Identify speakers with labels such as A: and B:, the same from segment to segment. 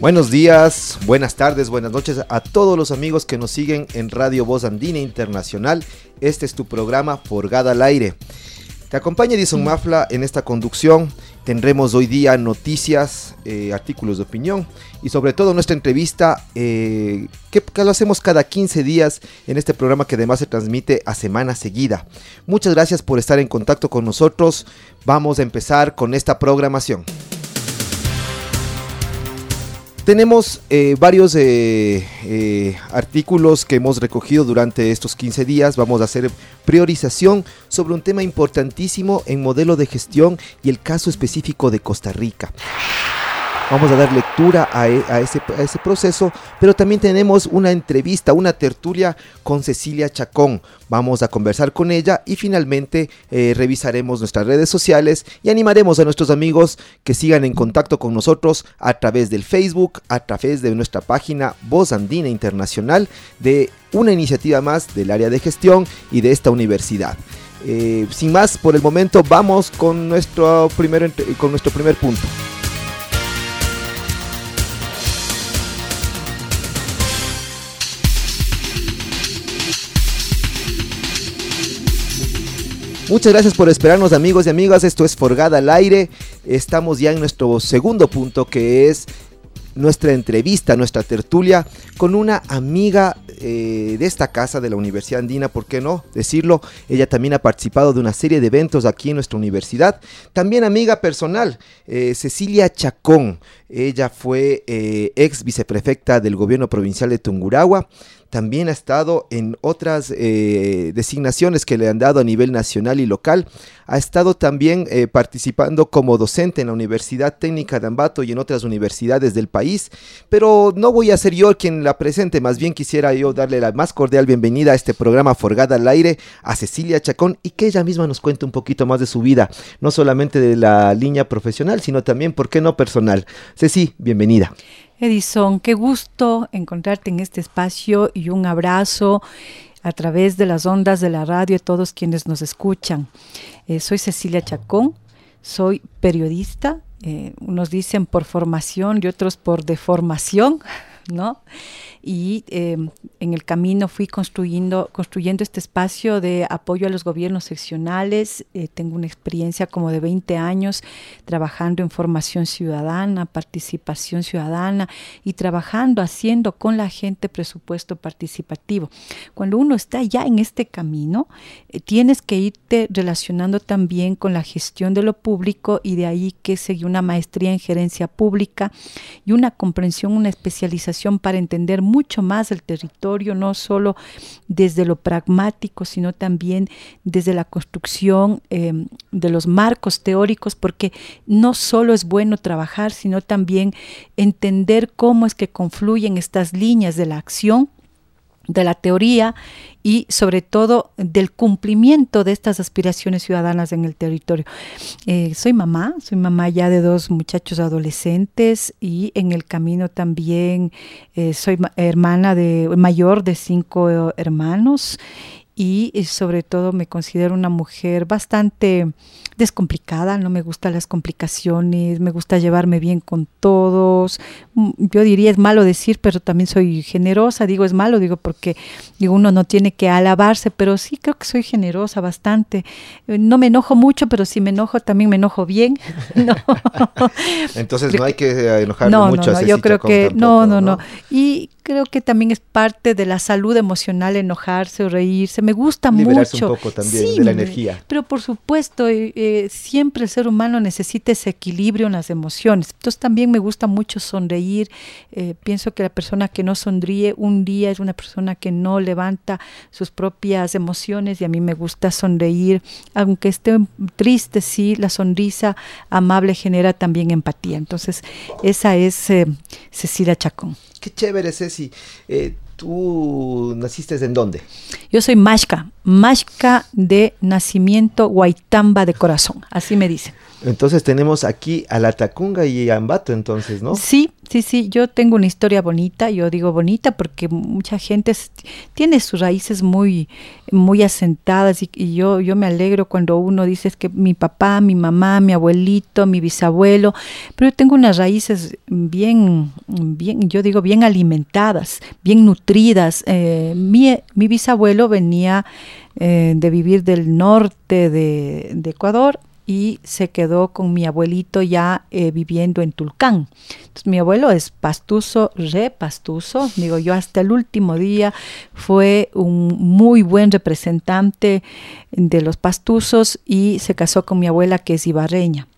A: Buenos días, buenas tardes, buenas noches a todos los amigos que nos siguen en Radio Voz Andina Internacional. Este es tu programa Forgada al Aire. Te acompaña Edison Mafla en esta conducción. Tendremos hoy día noticias, eh, artículos de opinión y sobre todo nuestra entrevista eh, que, que, lo hacemos cada 15 días en este programa que además se transmite a semana seguida. Muchas gracias por estar en contacto con nosotros. Vamos a empezar con esta programación. Tenemos eh, varios eh, eh, artículos que hemos recogido durante estos 15 días. Vamos a hacer priorización sobre un tema importantísimo en modelo de gestión y el caso específico de Costa Rica. Vamos a dar lectura a, e, a, ese, proceso, pero también tenemos una entrevista, una tertulia con Cecilia Chacón. Vamos a conversar con ella y finalmente eh, revisaremos nuestras redes sociales y animaremos a nuestros amigos que sigan en contacto con nosotros a través del Facebook, a través de nuestra página Voz Andina Internacional, de una iniciativa más del área de gestión y de esta universidad. Eh, sin más, por el momento vamos con nuestro primer, con nuestro primer punto. Muchas gracias por esperarnos amigos y amigas, esto es Forgada al aire, estamos ya en nuestro segundo punto que es nuestra entrevista, nuestra tertulia con una amiga eh, de esta casa de la Universidad Andina, ¿por qué no decirlo? Ella también ha participado de una serie de eventos aquí en nuestra universidad. También amiga personal, eh, Cecilia Chacón. Ella fue eh, ex viceprefecta del gobierno provincial de Tunguragua también ha estado en otras eh, designaciones que le han dado a nivel nacional y local. Ha estado también eh, participando como docente en la Universidad Técnica de Ambato y en otras universidades del país. Pero no voy a ser yo quien la presente, más bien quisiera yo darle la más cordial bienvenida a este programa Forgada al Aire a Cecilia Chacón y que ella misma nos cuente un poquito más de su vida, no solamente de la línea profesional, sino también, ¿por qué no personal? Ceci, bienvenida.
B: Edison, qué gusto encontrarte en este espacio y un abrazo a través de las ondas de la radio a todos quienes nos escuchan. Eh, soy Cecilia Chacón, soy periodista, eh, unos dicen por formación y otros por deformación, ¿no? Y eh, en el camino fui construyendo, construyendo este espacio de apoyo a los gobiernos seccionales. Eh, tengo una experiencia como de 20 años trabajando en formación ciudadana, participación ciudadana y trabajando, haciendo con la gente presupuesto participativo. Cuando uno está ya en este camino, eh, tienes que irte relacionando también con la gestión de lo público y de ahí que seguí una maestría en gerencia pública y una comprensión, una especialización para entender mucho más el territorio, no solo desde lo pragmático, sino también desde la construcción eh, de los marcos teóricos, porque no solo es bueno trabajar, sino también entender cómo es que confluyen estas líneas de la acción de la teoría y sobre todo del cumplimiento de estas aspiraciones ciudadanas en el territorio. Eh, soy mamá, soy mamá ya de dos muchachos adolescentes y en el camino también eh, soy hermana de mayor de cinco hermanos y, y sobre todo me considero una mujer bastante descomplicada, no me gustan las complicaciones, me gusta llevarme bien con todos. Mm, yo diría es malo decir, pero también soy generosa, digo es malo, digo porque digo, uno no tiene que alabarse, pero sí creo que soy generosa bastante. Eh, no me enojo mucho, pero si me enojo también me enojo bien. no.
A: Entonces no hay que enojarme
B: no,
A: mucho.
B: No, no, yo creo que
A: tampoco,
B: no, no, no, Y creo que también es parte de la salud emocional enojarse o reírse. Me gusta
A: Liberarse
B: mucho.
A: un poco también de la energía.
B: Pero por supuesto, eh, eh, siempre el ser humano necesita ese equilibrio en las emociones. Entonces también me gusta mucho sonreír. Eh, pienso que la persona que no sonríe un día es una persona que no levanta sus propias emociones y a mí me gusta sonreír. Aunque esté triste, sí, la sonrisa amable genera también empatía. Entonces, esa es eh, Cecilia Chacón.
A: Qué chévere, Ceci. Eh, ¿Tú naciste en dónde?
B: Yo soy Mashka, Mashka de nacimiento, Guaitamba de corazón, así me dicen.
A: Entonces tenemos aquí a la Tacunga y a Ambato, entonces, ¿no?
B: Sí, sí, sí, yo tengo una historia bonita, yo digo bonita porque mucha gente tiene sus raíces muy, muy asentadas y, yo, yo me alegro cuando uno dice es que mi papá, mi mamá, mi abuelito, mi bisabuelo, pero yo tengo unas raíces bien, bien, yo digo bien alimentadas, bien nutridas. Eh, mi, mi bisabuelo venía eh, de vivir del norte de Ecuador y se quedó con mi abuelito ya eh, viviendo en Tulcán. Mi abuelo es pastuso, re pastuso, digo yo hasta el último día fue un muy buen representante de los pastusos y se casó con mi abuela que es ibarreña.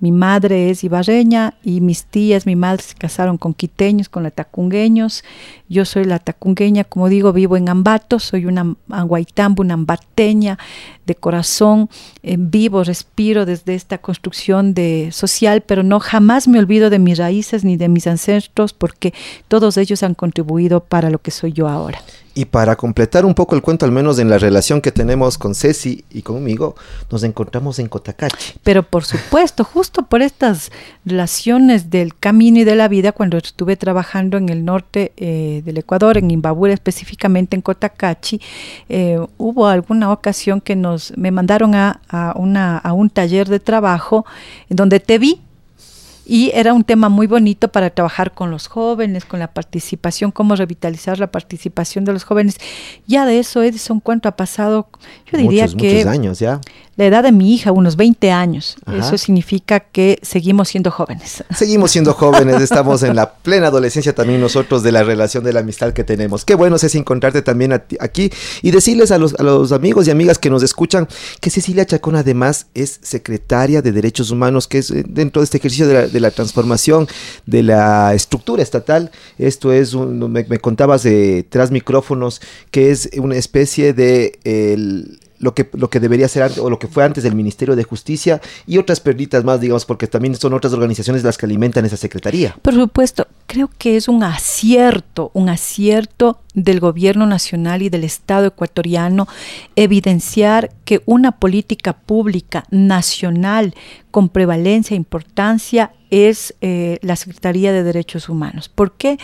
B: Mi madre es ibarreña y mis tías, mi madre se casaron con quiteños, con latacungueños. Yo soy la tacungueña, como digo, vivo en Ambato, soy una anguaitamba, una ambateña de corazón, eh, vivo, respiro desde esta construcción de social, pero no jamás me olvido de mis raíces ni de mis ancestros porque todos ellos han contribuido para lo que soy yo ahora.
A: Y para completar un poco el cuento, al menos en la relación que tenemos con Ceci y conmigo, nos encontramos en Cotacachi.
B: Pero por supuesto, justo por estas relaciones del camino y de la vida, cuando estuve trabajando en el norte eh, del Ecuador, en Imbabura, específicamente en Cotacachi, eh, hubo alguna ocasión que nos me mandaron a, a, a un taller de trabajo en donde te vi y era un tema muy bonito para trabajar con los jóvenes, con la participación, cómo revitalizar la participación de los jóvenes. Ya de eso, Edison, ¿cuánto ha pasado? Yo diría
A: muchos,
B: que
A: muchos años ya.
B: la edad de mi hija, unos 20 años. Ajá. Eso significa que seguimos siendo jóvenes.
A: Seguimos siendo jóvenes, estamos en la plena adolescencia también nosotros de la relación de la amistad que tenemos. Qué bueno es encontrarte también aquí y decirles a los, a los amigos y amigas que nos escuchan que Cecilia Chacón además es secretaria de Derechos Humanos, que es eh, dentro de este ejercicio de la, de la transformación de la estructura estatal. Esto es, un, me, contabas de tras micrófonos, que es una especie de... lo que, lo que debería ser o lo que fue antes del Ministerio de Justicia y otras perlitas más, digamos, porque también son otras organizaciones las que alimentan esa secretaría.
B: Por supuesto, creo que es un acierto, un acierto del gobierno nacional y del Estado ecuatoriano evidenciar que una política pública nacional con prevalencia e importancia es eh, la Secretaría de Derechos Humanos. ¿Por qué?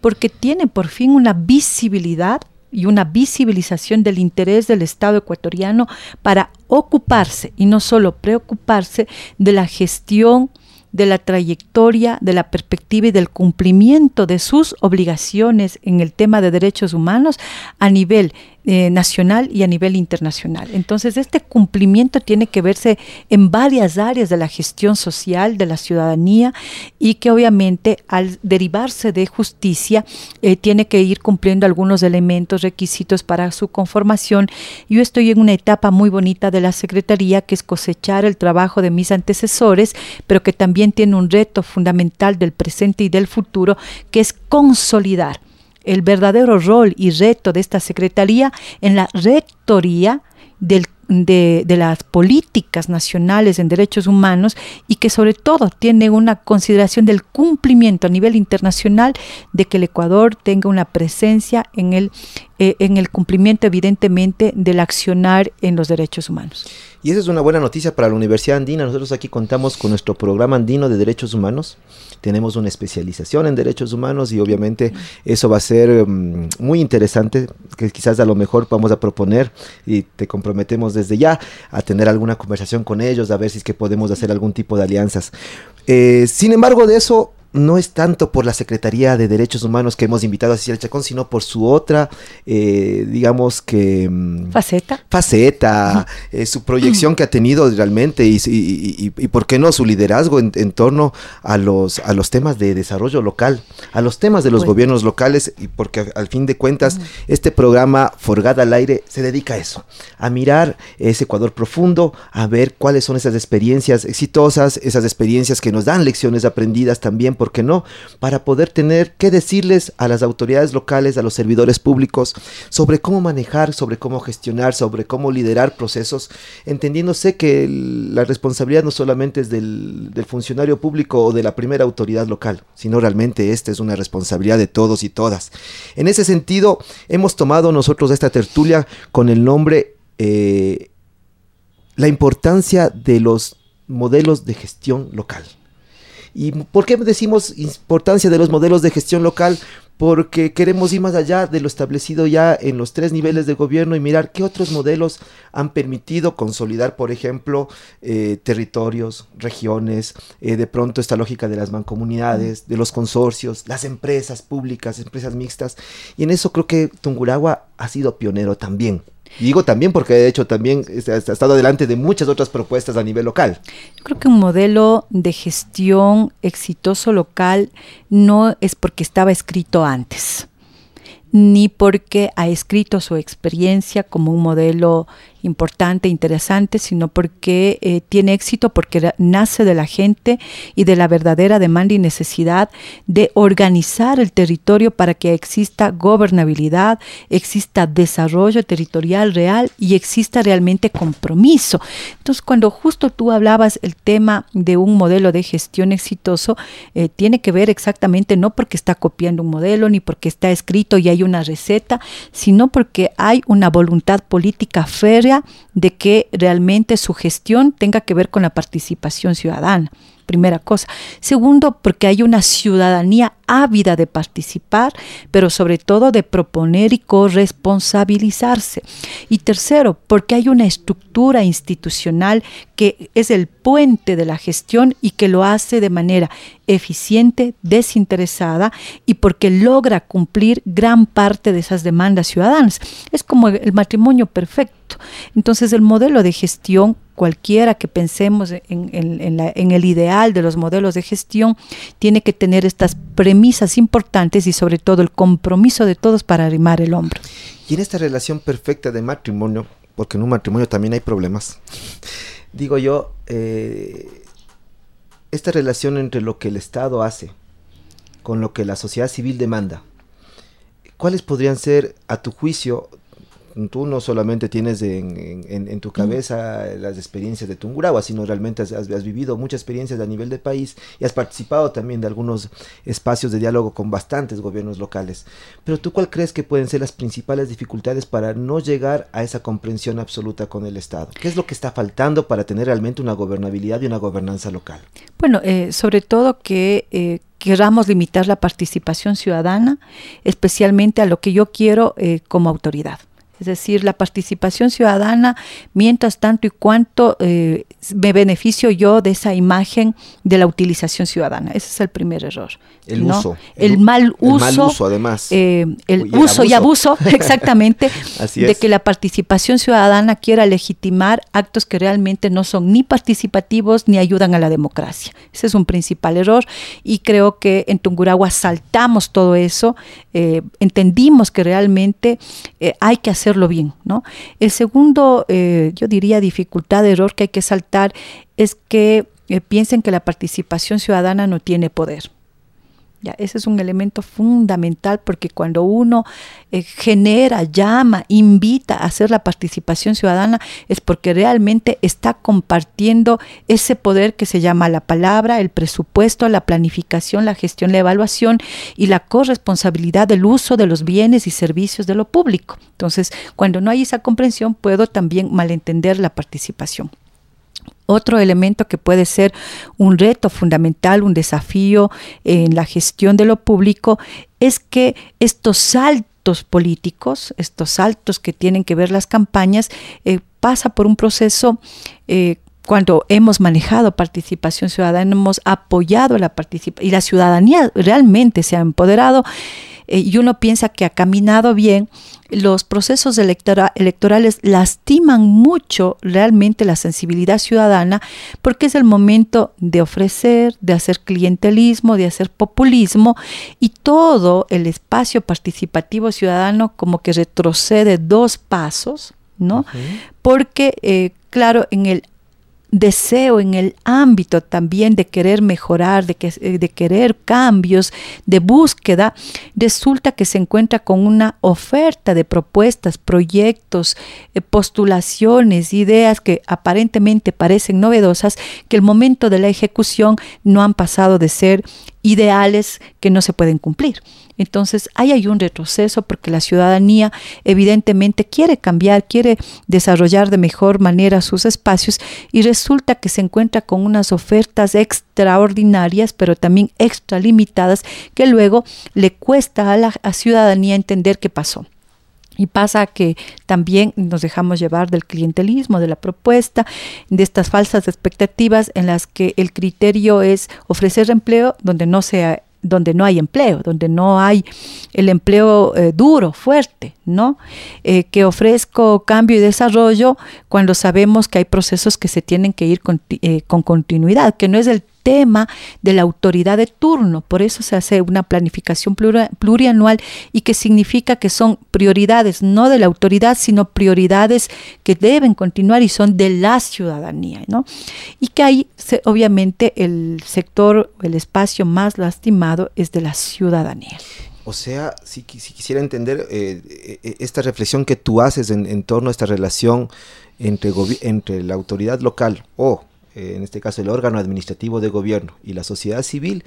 B: Porque tiene por fin una visibilidad y una visibilización del interés del Estado ecuatoriano para ocuparse y no solo preocuparse de la gestión de la trayectoria, de la perspectiva y del cumplimiento de sus obligaciones en el tema de derechos humanos a nivel eh, nacional y a nivel internacional. Entonces, este cumplimiento tiene que verse en varias áreas de la gestión social de la ciudadanía y que obviamente al derivarse de justicia eh, tiene que ir cumpliendo algunos elementos, requisitos para su conformación. Yo estoy en una etapa muy bonita de la Secretaría, que es cosechar el trabajo de mis antecesores, pero que también tiene un reto fundamental del presente y del futuro, que es consolidar el verdadero rol y reto de esta Secretaría en la rectoría del, de, las políticas nacionales en derechos humanos y que sobre todo tiene una consideración del cumplimiento a nivel internacional de que el Ecuador tenga una presencia en el, eh, en el cumplimiento evidentemente del accionar en los derechos humanos.
A: Y esa es una buena noticia para la Universidad Andina. Nosotros aquí contamos con nuestro programa andino de derechos humanos. Tenemos una especialización en derechos humanos y obviamente eso va a ser um, muy interesante, que quizás a lo mejor vamos a proponer y te comprometemos desde ya a tener alguna conversación con ellos, a ver si es que podemos hacer algún tipo de alianzas. Eh, sin embargo, de eso no es tanto por la Secretaría de Derechos Humanos que hemos invitado a Cecilia Chacón, sino por su otra, eh, digamos que...
B: Mm, faceta.
A: Faceta, eh, su proyección que ha tenido realmente y, y, por qué no, su liderazgo en, torno a los, a los temas de desarrollo local, a los temas de los gobiernos locales, y porque al fin de cuentas este programa Forgada al Aire se dedica a eso, a mirar ese Ecuador profundo, a ver cuáles son esas experiencias exitosas, esas experiencias que nos dan lecciones aprendidas también ¿por qué no? Para poder tener que decirles a las autoridades locales, a los servidores públicos, sobre cómo manejar, sobre cómo gestionar, sobre cómo liderar procesos, entendiéndose que la responsabilidad no solamente es del, del funcionario público o de la primera autoridad local, sino realmente esta es una responsabilidad de todos y todas. En ese sentido, hemos tomado nosotros esta tertulia con el nombre eh, La importancia de los modelos de gestión local. ¿Y por qué decimos importancia de los modelos de gestión local? Porque queremos ir más allá de lo establecido ya en los tres niveles de gobierno y mirar qué otros modelos han permitido consolidar, por ejemplo, eh, territorios, regiones, eh, de pronto esta lógica de las mancomunidades, de los consorcios, las empresas públicas, empresas mixtas. Y en eso creo que Tunguragua ha sido pionero también digo también porque de hecho también ha estado delante de muchas otras propuestas a nivel local.
B: Yo creo que un modelo de gestión exitoso local no es porque estaba escrito antes, ni porque ha escrito su experiencia como un modelo importante, interesante, sino porque eh, tiene éxito, porque nace de la gente y de la verdadera demanda y necesidad de organizar el territorio para que exista gobernabilidad, exista desarrollo territorial real y exista realmente compromiso. Entonces, cuando justo tú hablabas el tema de un modelo de gestión exitoso, eh, tiene que ver exactamente no porque está copiando un modelo, ni porque está escrito y hay una receta, sino porque hay una voluntad política férrea de que realmente su gestión tenga que ver con la participación ciudadana primera cosa. Segundo, porque hay una ciudadanía ávida de participar, pero sobre todo de proponer y corresponsabilizarse. Y tercero, porque hay una estructura institucional que es el puente de la gestión y que lo hace de manera eficiente, desinteresada y porque logra cumplir gran parte de esas demandas ciudadanas. Es como el matrimonio perfecto. Entonces el modelo de gestión cualquiera que pensemos en, el ideal de los modelos de gestión, tiene que tener estas premisas importantes y sobre todo el compromiso de todos para arrimar el hombro.
A: Y en esta relación perfecta de matrimonio, porque en un matrimonio también hay problemas, digo yo, eh, esta relación entre lo que el Estado hace con lo que la sociedad civil demanda, ¿cuáles podrían ser, a tu juicio, tú no solamente tienes en, tu cabeza las experiencias de Tungurahua, sino realmente has, vivido muchas experiencias a nivel de país y has participado también de algunos espacios de diálogo con bastantes gobiernos locales. Pero tú cuál crees que pueden ser las principales dificultades para no llegar a esa comprensión absoluta con el Estado? ¿Qué es lo que está faltando para tener realmente una gobernabilidad y una gobernanza local?
B: Bueno, eh, sobre todo que... Eh, queramos limitar la participación ciudadana, especialmente a lo que yo quiero eh, como autoridad es decir, la participación ciudadana, mientras tanto y cuanto eh, me beneficio yo de esa imagen de la utilización ciudadana. Ese es el primer error.
A: El uso.
B: El, mal uso.
A: El mal uso, además.
B: Eh, el, uso y abuso, exactamente, de que la participación ciudadana quiera legitimar actos que realmente no son ni participativos ni ayudan a la democracia. Ese es un principal error y creo que en Tungurahua saltamos todo eso, eh, entendimos que realmente hay que hacer bien, ¿no? El segundo, eh, yo diría, dificultad, error que hay que saltar es que eh, piensen que la participación ciudadana no tiene poder ese es un elemento fundamental porque cuando uno eh, genera, llama, invita a hacer la participación ciudadana es porque realmente está compartiendo ese poder que se llama la palabra, el presupuesto, la planificación, la gestión, la evaluación y la corresponsabilidad del uso de los bienes y servicios de lo público. Entonces, cuando no hay esa comprensión, puedo también malentender la participación. Otro elemento que puede ser un reto fundamental, un desafío en la gestión de lo público, es que estos saltos políticos, estos saltos que tienen que ver las campañas, eh, pasa por un proceso eh, cuando hemos manejado participación ciudadana, hemos apoyado la participación y la ciudadanía realmente se ha empoderado eh, y uno piensa que ha caminado bien, los procesos electorales lastiman mucho realmente la sensibilidad ciudadana porque es el momento de ofrecer, de hacer clientelismo, de hacer populismo y todo el espacio participativo ciudadano como que retrocede dos pasos, ¿no? Porque, eh, claro, en el deseo en el ámbito también de querer mejorar, eh, de querer cambios, de búsqueda, resulta que se encuentra con una oferta de propuestas, proyectos, eh, postulaciones, ideas que aparentemente parecen novedosas, que el momento de la ejecución no han pasado de ser ideales que no se pueden cumplir. Entonces, ahí hay un retroceso porque la ciudadanía evidentemente quiere cambiar, quiere desarrollar de mejor manera sus espacios y resulta que se encuentra con unas ofertas extraordinarias, pero también extralimitadas, que luego le cuesta a la ciudadanía entender qué pasó. Y pasa que también nos dejamos llevar del clientelismo, de la propuesta, de estas falsas expectativas en las que el criterio es ofrecer empleo donde no sea donde no hay empleo, donde no hay el empleo eh, duro, fuerte, ¿no? Eh, que ofrezco cambio y desarrollo cuando sabemos que hay procesos que se tienen que ir eh, con continuidad, que no es el tema de la autoridad de turno. Por eso se hace una planificación plurianual y que significa que son prioridades no de la autoridad, sino prioridades que deben continuar y son de la ciudadanía. ¿no? Y que ahí, obviamente, el sector, el espacio más lastimado es de la ciudadanía.
A: O sea, si, quisiera entender eh, eh, esta reflexión que tú haces en, torno a esta relación entre, entre la autoridad local o eh, en este caso el órgano administrativo de gobierno y la sociedad civil,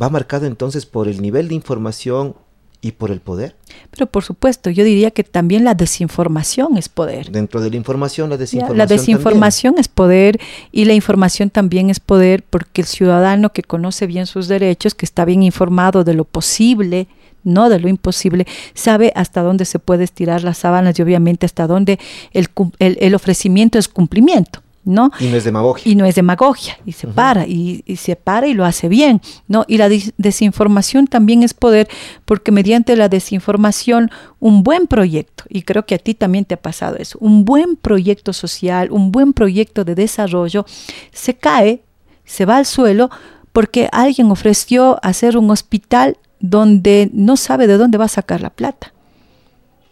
A: va marcado entonces por el nivel de información y por el poder.
B: Pero por supuesto, yo diría que también la desinformación es poder.
A: Dentro de la información, la desinformación.
B: la desinformación es poder y la información también es poder porque el ciudadano que conoce bien sus derechos, que está bien informado de lo posible, no de lo imposible, sabe hasta dónde se puede estirar las sábanas y obviamente hasta dónde el, el ofrecimiento es cumplimiento. ¿No?
A: Y no es demagogia.
B: Y no es demagogia, y se para, y, se para y lo hace bien, ¿no? Y la desinformación también es poder, porque mediante la desinformación, un buen proyecto, y creo que a ti también te ha pasado eso, un buen proyecto social, un buen proyecto de desarrollo, se cae, se va al suelo, porque alguien ofreció hacer un hospital donde no sabe de dónde va a sacar la plata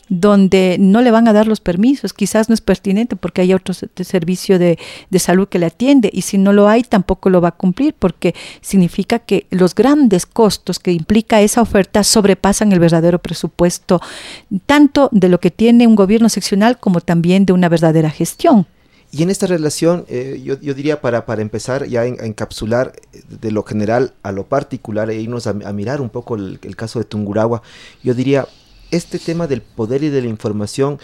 B: donde no le van a dar los permisos, quizás no es pertinente porque hay otro servicio de, salud que le atiende y si no lo hay tampoco lo va a cumplir porque significa que los grandes costos que implica esa oferta sobrepasan el verdadero presupuesto, tanto de lo que tiene un gobierno seccional como también de una verdadera gestión.
A: Y en esta relación, eh, yo, diría para, para empezar ya a, encapsular de lo general a lo particular e irnos a, mirar un poco el, el caso de Tunguragua, yo diría, este tema del poder y de la información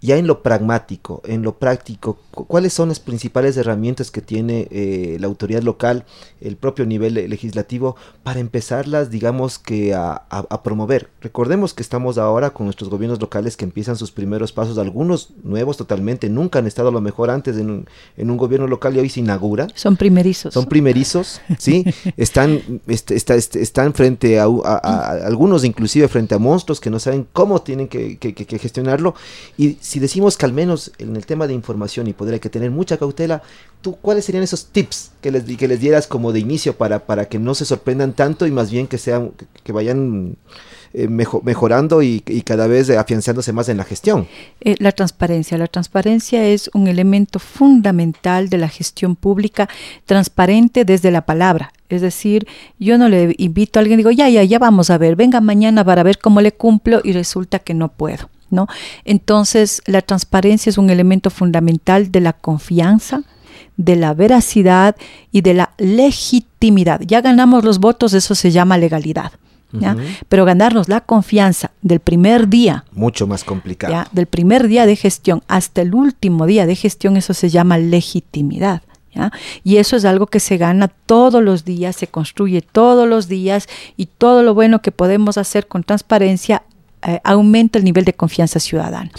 A: ya en lo pragmático, en lo práctico, ¿cuáles son las principales herramientas que tiene eh, la autoridad local, el propio nivel legislativo, para empezarlas, digamos que a, promover? Recordemos que estamos ahora con nuestros gobiernos locales que empiezan sus primeros pasos, algunos nuevos totalmente, nunca han estado a lo mejor antes en un, en un gobierno local y hoy se inaugura.
B: Son primerizos.
A: Son primerizos, ¿sí? están, este, este, están frente a, algunos inclusive frente a monstruos que no saben cómo tienen que, que gestionarlo y si decimos que al menos en el tema de información y poder hay que tener mucha cautela, ¿tú cuáles serían esos tips que les, que les dieras como de inicio para, para que no se sorprendan tanto y más bien que sean que, vayan eh, mejorando y, cada vez afianzándose más en la gestión?
B: Eh, la transparencia. La transparencia es un elemento fundamental de la gestión pública, transparente desde la palabra. Es decir, yo no le invito a alguien, digo, ya, ya, ya vamos a ver, venga mañana para ver cómo le cumplo y resulta que no puedo. ¿No? Entonces, la transparencia es un elemento fundamental de la confianza, de la veracidad y de la legitimidad. Ya ganamos los votos, eso se llama legalidad. Pero ganarnos la confianza del primer día.
A: Mucho más complicado.
B: Del primer día de gestión hasta el último día de gestión, eso se llama legitimidad. Y eso es algo que se gana todos los días, se construye todos los días y todo lo bueno que podemos hacer con transparencia eh, aumenta el nivel de confianza ciudadana.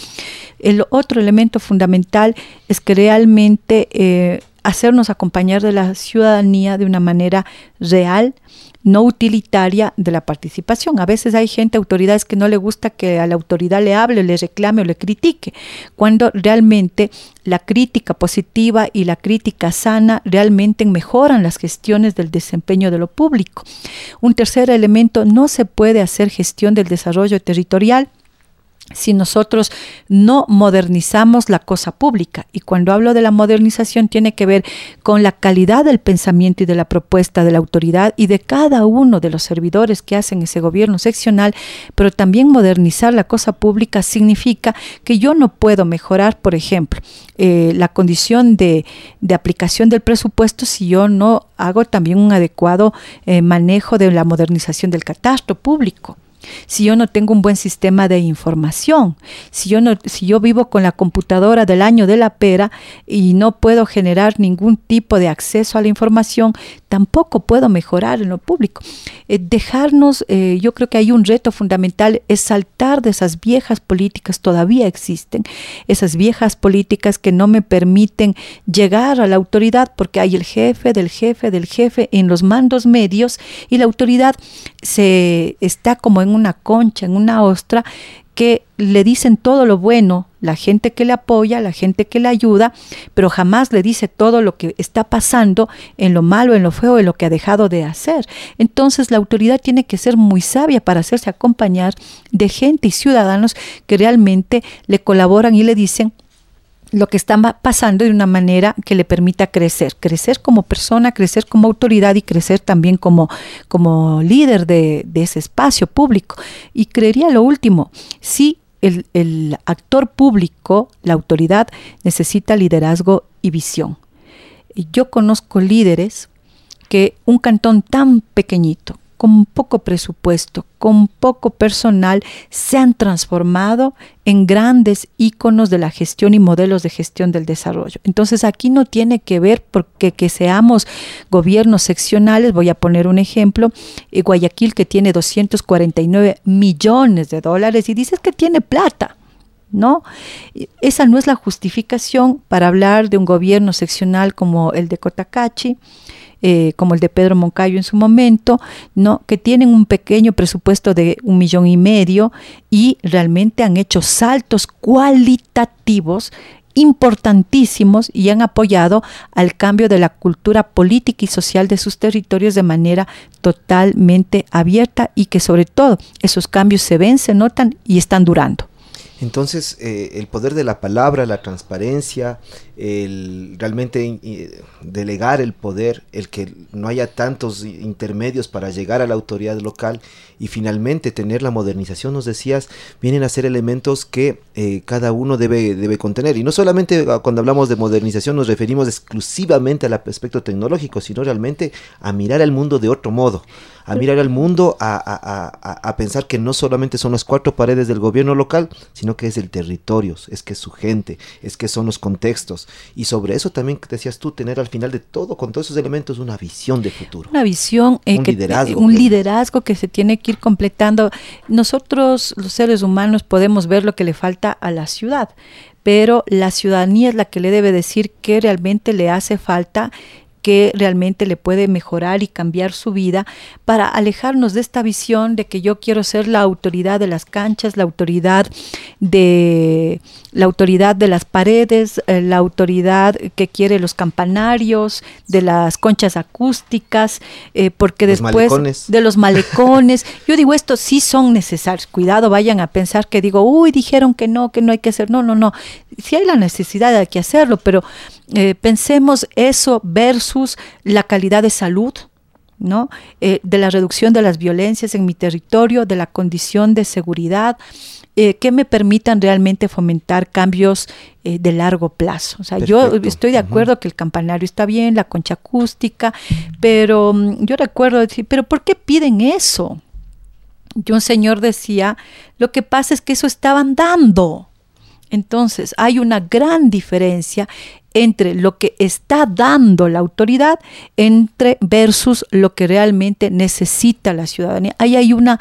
B: El otro elemento fundamental es que realmente eh, hacernos acompañar de la ciudadanía de una manera real, no utilitaria de la participación. A veces hay gente, autoridades, que no le gusta que a la autoridad le hable, le reclame o le critique, cuando realmente la crítica positiva y la crítica sana realmente mejoran las gestiones del desempeño de lo público. Un tercer elemento, no se puede hacer gestión del desarrollo territorial si nosotros no modernizamos la cosa pública. Y cuando hablo de la modernización tiene que ver con la calidad del pensamiento y de la propuesta de la autoridad y de cada uno de los servidores que hacen ese gobierno seccional, pero también modernizar la cosa pública significa que yo no puedo mejorar, por ejemplo, eh, la condición de, aplicación del presupuesto si yo no hago también un adecuado eh, manejo de la modernización del catastro público si yo no tengo un buen sistema de información, si yo, no, si yo vivo con la computadora del año de la pera y no puedo generar ningún tipo de acceso a la información, tampoco puedo mejorar en lo público. Eh, dejarnos, eh, yo creo que hay un reto fundamental, es saltar de esas viejas políticas, todavía existen, esas viejas políticas que no me permiten llegar a la autoridad porque hay el jefe del jefe del jefe en los mandos medios y la autoridad se está como en una concha, en una ostra, que le dicen todo lo bueno, la gente que le apoya, la gente que le ayuda, pero jamás le dice todo lo que está pasando en lo malo, en lo feo, en lo que ha dejado de hacer. Entonces la autoridad tiene que ser muy sabia para hacerse acompañar de gente y ciudadanos que realmente le colaboran y le dicen, lo que está pasando de una manera que le permita crecer, crecer como persona, crecer como autoridad y crecer también como, como líder de, ese espacio público. Y creería lo último, si el, el actor público, la autoridad, necesita liderazgo y visión. Yo conozco líderes que un cantón tan pequeñito, con poco presupuesto, con poco personal, se han transformado en grandes íconos de la gestión y modelos de gestión del desarrollo. Entonces aquí no tiene que ver porque que seamos gobiernos seccionales, voy a poner un ejemplo, eh, Guayaquil que tiene 249 millones de dólares y dices que tiene plata. ¿no? Esa no es la justificación para hablar de un gobierno seccional como el de Cotacachi, eh, como el de Pedro Moncayo en su momento, ¿no? que tienen un pequeño presupuesto de un millón y medio y realmente han hecho saltos cualitativos importantísimos y han apoyado al cambio de la cultura política y social de sus territorios de manera totalmente abierta y que sobre todo esos cambios se ven, se notan y están durando.
A: Entonces, eh, el poder de la palabra, la transparencia, el realmente delegar el poder, el que no haya tantos intermedios para llegar a la autoridad local y finalmente tener la modernización, nos decías, vienen a ser elementos que eh, cada uno debe, debe contener. Y no solamente ah, cuando hablamos de modernización nos referimos exclusivamente al aspecto tecnológico, sino realmente a mirar al mundo de otro modo, a mirar al mundo, a, a, a, pensar que no solamente son las cuatro paredes del gobierno local, sino que es el territorio, es que es su gente, es que son los contextos, y sobre eso también decías tú, tener al final de todo, con todos esos elementos, una visión de futuro.
B: Una visión,
A: eh, un, liderazgo,
B: un liderazgo que se tiene que ir completando. Nosotros, los seres humanos, podemos ver lo que le falta a la ciudad, pero la ciudadanía es la que le debe decir qué realmente le hace falta que realmente le puede mejorar y cambiar su vida para alejarnos de esta visión de que yo quiero ser la autoridad de las canchas, la autoridad de la autoridad de las paredes, eh, la autoridad que quiere los campanarios, de las conchas acústicas, eh, porque después de los malecones, yo digo esto sí son necesarios. Cuidado, vayan a pensar que digo, uy, dijeron que no, que no hay que hacer. No, no, no. Si hay la necesidad hay que hacerlo, pero eh, pensemos eso versus la calidad de salud, ¿no? Eh, de la reducción de las violencias en mi territorio, de la condición de seguridad, eh, que me permitan realmente fomentar cambios de largo plazo. O sea, yo estoy de acuerdo que el campanario está bien, la concha acústica, pero mm, yo recuerdo decir, pero ¿por qué piden eso? Y un señor decía, lo que pasa es que eso estaban dando. Entonces, hay una gran diferencia entre lo que está dando la autoridad entre versus lo que realmente necesita la ciudadanía. Ahí hay una,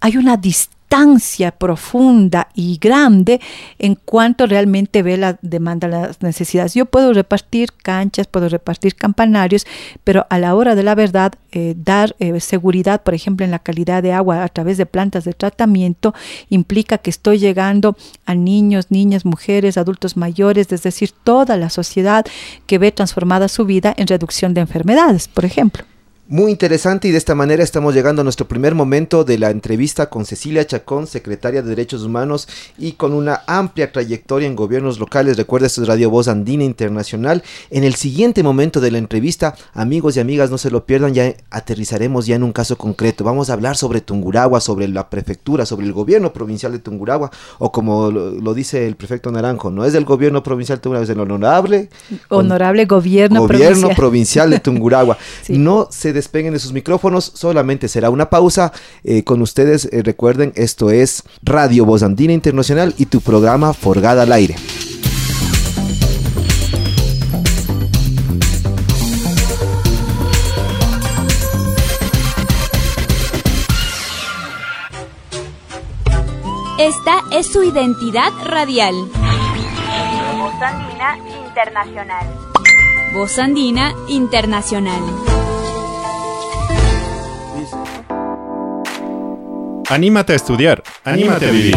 B: hay una distinción distancia profunda y grande en cuanto realmente ve la demanda, las necesidades. Yo puedo repartir canchas, puedo repartir campanarios, pero a la hora de la verdad, eh, dar eh, seguridad, por ejemplo, en la calidad de agua a través de plantas de tratamiento, implica que estoy llegando a niños, niñas, mujeres, adultos mayores, es decir, toda la sociedad que ve transformada su vida en reducción de enfermedades, por ejemplo.
A: Muy interesante y de esta manera estamos llegando a nuestro primer momento de la entrevista con Cecilia Chacón, secretaria de Derechos Humanos y con una amplia trayectoria en gobiernos locales. Recuerda, esto es Radio Voz Andina Internacional. En el siguiente momento de la entrevista, amigos y amigas, no se lo pierdan, ya aterrizaremos ya en un caso concreto. Vamos a hablar sobre Tunguragua, sobre la prefectura, sobre el gobierno provincial de Tunguragua, o como lo, dice el prefecto Naranjo, no es del gobierno provincial de Tunguragua, es del honorable...
B: Honorable gobierno,
A: gobierno provincial. de Tunguragua. No se despeguen de sus micrófonos, solamente será una pausa. Eh, con ustedes, eh, recuerden, esto es Radio Voz Andina Internacional y tu programa Forgada al Aire.
C: Esta es su identidad radial. Voz Andina Internacional. Voz Andina Internacional.
D: Anímate a estudiar, anímate a vivir.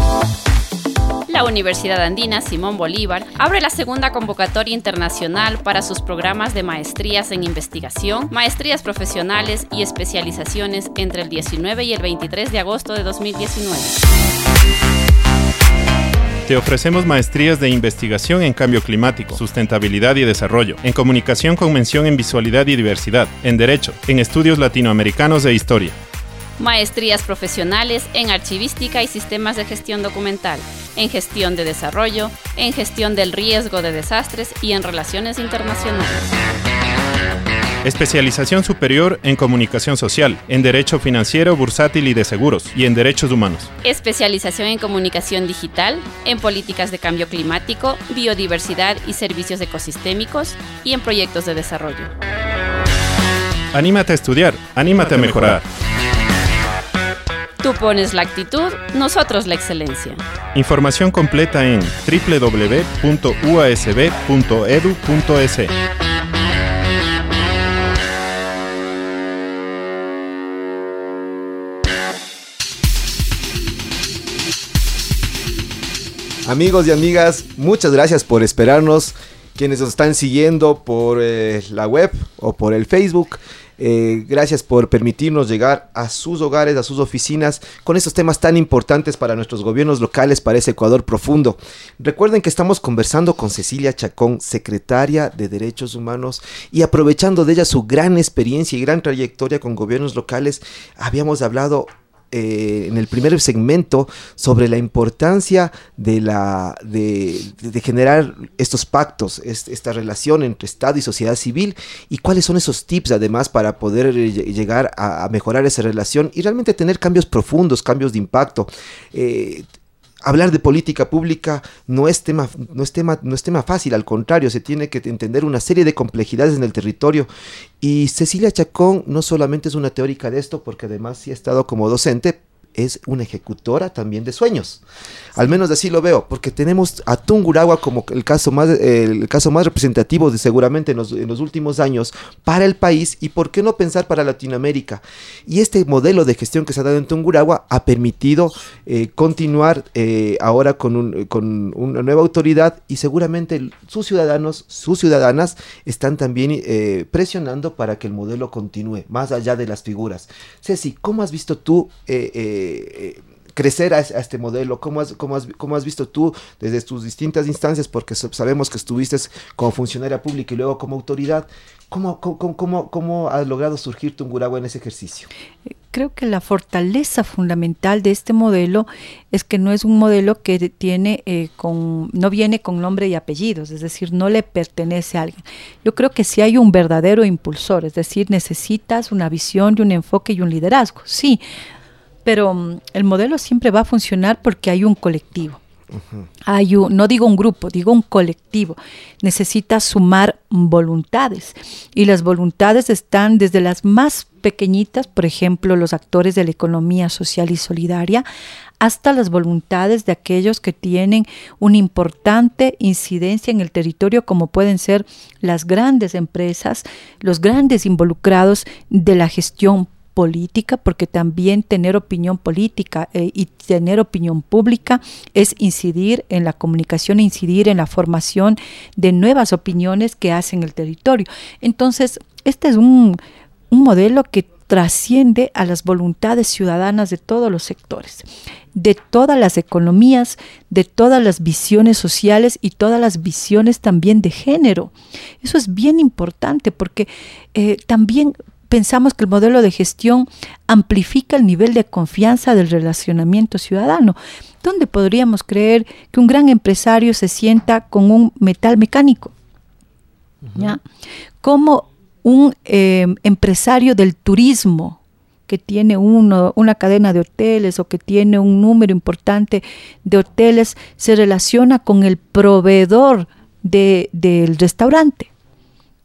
E: La Universidad Andina Simón Bolívar abre la segunda convocatoria internacional para sus programas de maestrías en investigación, maestrías profesionales y especializaciones entre el 19 y el 23 de agosto de 2019.
D: Te ofrecemos maestrías de investigación en cambio climático, sustentabilidad y desarrollo, en comunicación con mención en visualidad y diversidad, en derecho, en estudios latinoamericanos de historia
E: maestrías profesionales en archivística y sistemas de gestión documental, en gestión de desarrollo, en gestión del riesgo de desastres y en relaciones internacionales.
D: Especialización superior en comunicación social, en derecho financiero, bursátil y de seguros, y en derechos humanos.
E: Especialización en comunicación digital, en políticas de cambio climático, biodiversidad y servicios ecosistémicos, y en proyectos de desarrollo.
D: Anímate a estudiar, anímate a mejorar.
E: Tú pones la actitud, nosotros la excelencia.
D: Información completa en www.uasb.edu.es.
A: Amigos y amigas, muchas gracias por esperarnos. Quienes nos están siguiendo por eh, la web o por el Facebook. Eh, gracias por permitirnos llegar a sus hogares, a sus oficinas, con estos temas tan importantes para nuestros gobiernos locales, para ese Ecuador profundo. Recuerden que estamos conversando con Cecilia Chacón, secretaria de Derechos Humanos, y aprovechando de ella su gran experiencia y gran trayectoria con gobiernos locales, habíamos hablado eh, en el primer segmento sobre la importancia de, la, de, generar estos pactos, esta relación entre Estado y sociedad civil y cuáles son esos tips además para poder llegar a, mejorar esa relación y realmente tener cambios profundos, cambios de impacto. Eh, hablar de política pública no es tema, no es tema, no es tema fácil, al contrario, se tiene que entender una serie de complejidades en el territorio. Y Cecilia Chacón no solamente es una teórica de esto, porque además sí ha estado como docente, es una ejecutora también de sueños. Al menos así lo veo, porque tenemos a Tunguragua como el caso más, el caso más representativo de seguramente en los, últimos años para el país y por qué no pensar para Latinoamérica. Y este modelo de gestión que se ha dado en Tunguragua ha permitido eh, continuar eh, ahora con, con, una nueva autoridad y seguramente sus ciudadanos, sus ciudadanas están también eh, presionando para que el modelo continúe, más allá de las figuras. Ceci, ¿cómo has visto tú? Crecer a, este modelo? ¿Cómo has, cómo, has, ¿Cómo has visto tú desde tus distintas instancias? Porque sabemos que estuviste como funcionaria pública y luego como autoridad. ¿Cómo, cómo, cómo, cómo ha logrado surgir Tungurahua en ese ejercicio?
B: Creo que la fortaleza fundamental de este modelo es que no es un modelo que tiene eh, con, no viene con nombre y apellidos, es decir, no le pertenece a alguien. Yo creo que si hay un verdadero impulsor, es decir, necesitas una visión y un enfoque y un liderazgo. Sí, pero mm, el modelo siempre va a funcionar porque hay un colectivo. Hay un, no digo un grupo, digo un colectivo. Necesita sumar voluntades. Y las voluntades están desde las más pequeñitas, por ejemplo, los actores de la economía social y solidaria, hasta las voluntades de aquellos que tienen una importante incidencia en el territorio, como pueden ser las grandes empresas, los grandes involucrados de la gestión política, porque también tener opinión política eh, y tener opinión pública es incidir en la comunicación, incidir en la formación de nuevas opiniones que hacen el territorio. Entonces, este es un, un modelo que trasciende a las voluntades ciudadanas de todos los sectores, de todas las economías, de todas las visiones sociales y todas las visiones también de género. Eso es bien importante porque eh, también pensamos que el modelo de gestión amplifica el nivel de confianza del relacionamiento ciudadano. ¿Dónde podríamos creer que un gran empresario se sienta con un metal mecánico? ¿Ya? Como un eh, empresario del turismo que tiene uno, una cadena de hoteles o que tiene un número importante de hoteles se relaciona con el proveedor del restaurante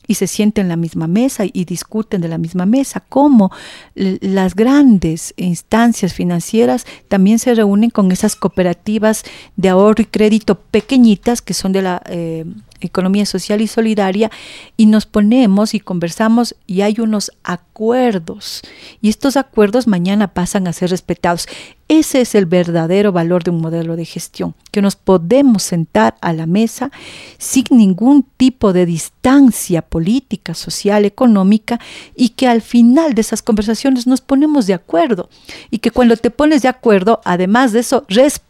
B: y se sienten en la misma mesa y discuten de la misma mesa, como las grandes instancias financieras también se reúnen con esas cooperativas de ahorro y crédito pequeñitas que son de la eh, economía social y solidaria y nos ponemos y conversamos y hay unos acuerdos y estos acuerdos mañana pasan a ser respetados. Ese es el verdadero valor de un modelo de gestión, que nos podemos sentar a la mesa sin ningún tipo de distancia política, social, económica y que al final de esas conversaciones nos ponemos de acuerdo y que cuando te pones de acuerdo, además de eso, respetas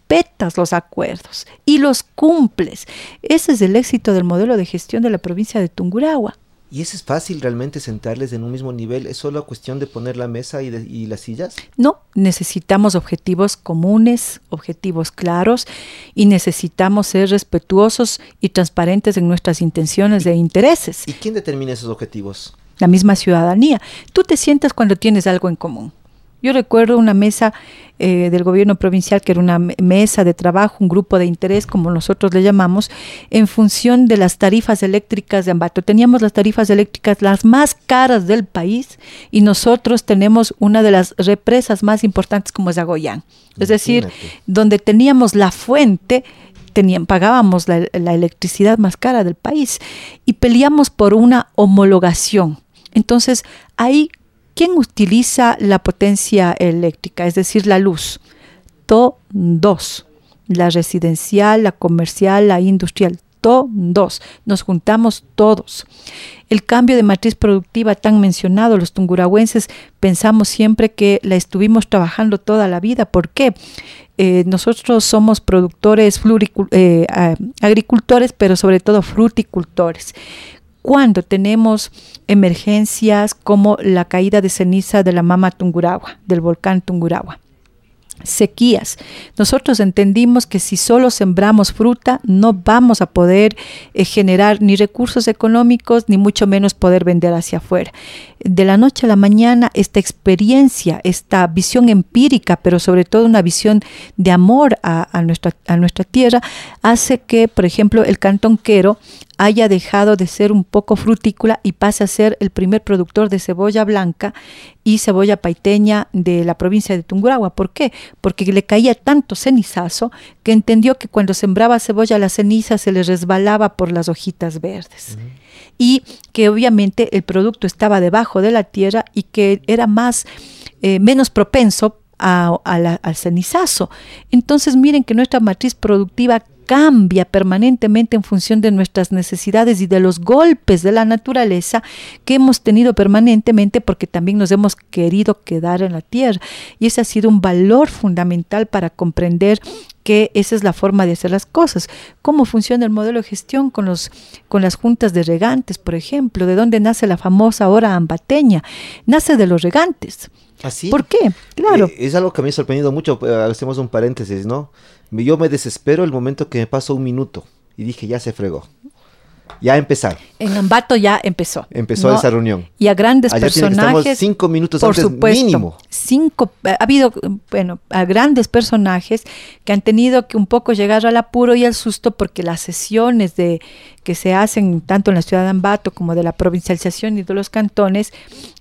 B: los acuerdos y los cumples. Ese es el éxito del modelo de gestión de la provincia de Tungurahua.
A: ¿Y eso es fácil realmente sentarles en un mismo nivel? ¿Es solo cuestión de poner la mesa y, las sillas?
B: No, necesitamos objetivos comunes, objetivos claros y necesitamos ser respetuosos y transparentes en nuestras intenciones e intereses.
A: ¿Y quién determina esos objetivos?
B: La misma ciudadanía. Tú te sientas cuando tienes algo en común. Yo recuerdo una mesa eh, del gobierno provincial, que era una mesa de trabajo, un grupo de interés, como nosotros le llamamos, en función de las tarifas eléctricas de Ambato. Teníamos las tarifas eléctricas las más caras del país y nosotros tenemos una de las represas más importantes como es Agoyán. Es decir, donde teníamos la fuente, tenían, pagábamos la, la electricidad más cara del país y peleamos por una homologación. Entonces, ahí ¿Quién utiliza la potencia eléctrica, es decir, la luz? Todos. La residencial, la comercial, la industrial. Todos. Nos juntamos todos. El cambio de matriz productiva tan mencionado, los tungurahuenses pensamos siempre que la estuvimos trabajando toda la vida. ¿Por qué? Eh, nosotros somos productores, eh, agricultores, pero sobre todo fruticultores cuando tenemos emergencias como la caída de ceniza de la mama Tunguragua, del volcán Tunguragua sequías. Nosotros entendimos que si solo sembramos fruta no vamos a poder eh, generar ni recursos económicos ni mucho menos poder vender hacia afuera. De la noche a la mañana esta experiencia, esta visión empírica, pero sobre todo una visión de amor a, nuestra, a nuestra tierra, hace que, por ejemplo, el cantón Quero haya dejado de ser un poco frutícola y pase a ser el primer productor de cebolla blanca y cebolla paiteña de la provincia de Tungurahua. ¿Por qué? Porque le caía tanto cenizazo que entendió que cuando sembraba cebolla la ceniza se le resbalaba por las hojitas verdes. Y que obviamente el producto estaba debajo de la tierra y que era más, eh, menos propenso al cenizazo. Entonces miren que nuestra matriz productiva cambia permanentemente en función de nuestras necesidades y de los golpes de la naturaleza que hemos tenido permanentemente porque también nos hemos querido quedar en la tierra. Y ese ha sido un valor fundamental para comprender que esa es la forma de hacer las cosas. ¿Cómo funciona el modelo de gestión con, los, con las juntas de regantes, por ejemplo? ¿De dónde nace la famosa hora ambateña? Nace de los regantes.
A: ¿Así?
B: ¿Ah, ¿Por qué? Claro.
A: Eh, es algo que me ha sorprendido mucho. Eh, hacemos un paréntesis, ¿no? Yo me desespero el momento que me paso un minuto y dije, ya se fregó. Ya empezaron.
B: En Ambato ya empezó.
A: Empezó esa reunión.
B: Y a grandes personajes.
A: cinco minutos
B: por
A: antes
B: supuesto,
A: mínimo.
B: Cinco, ha habido, bueno, a grandes personajes que han tenido que un poco llegar al apuro y al susto porque las sesiones de que se hacen tanto en la ciudad de Ambato como de la provincialización y de los cantones,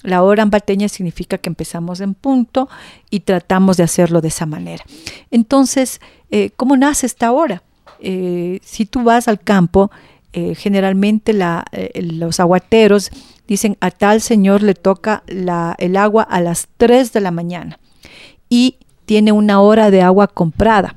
B: la hora ambateña significa que empezamos en punto y tratamos de hacerlo de esa manera. Entonces, eh, ¿cómo nace esta hora? Eh, si tú vas al campo, eh, generalmente eh, los aguateros dicen a tal señor le toca la, el agua a las 3 de la mañana y tiene una hora de agua comprada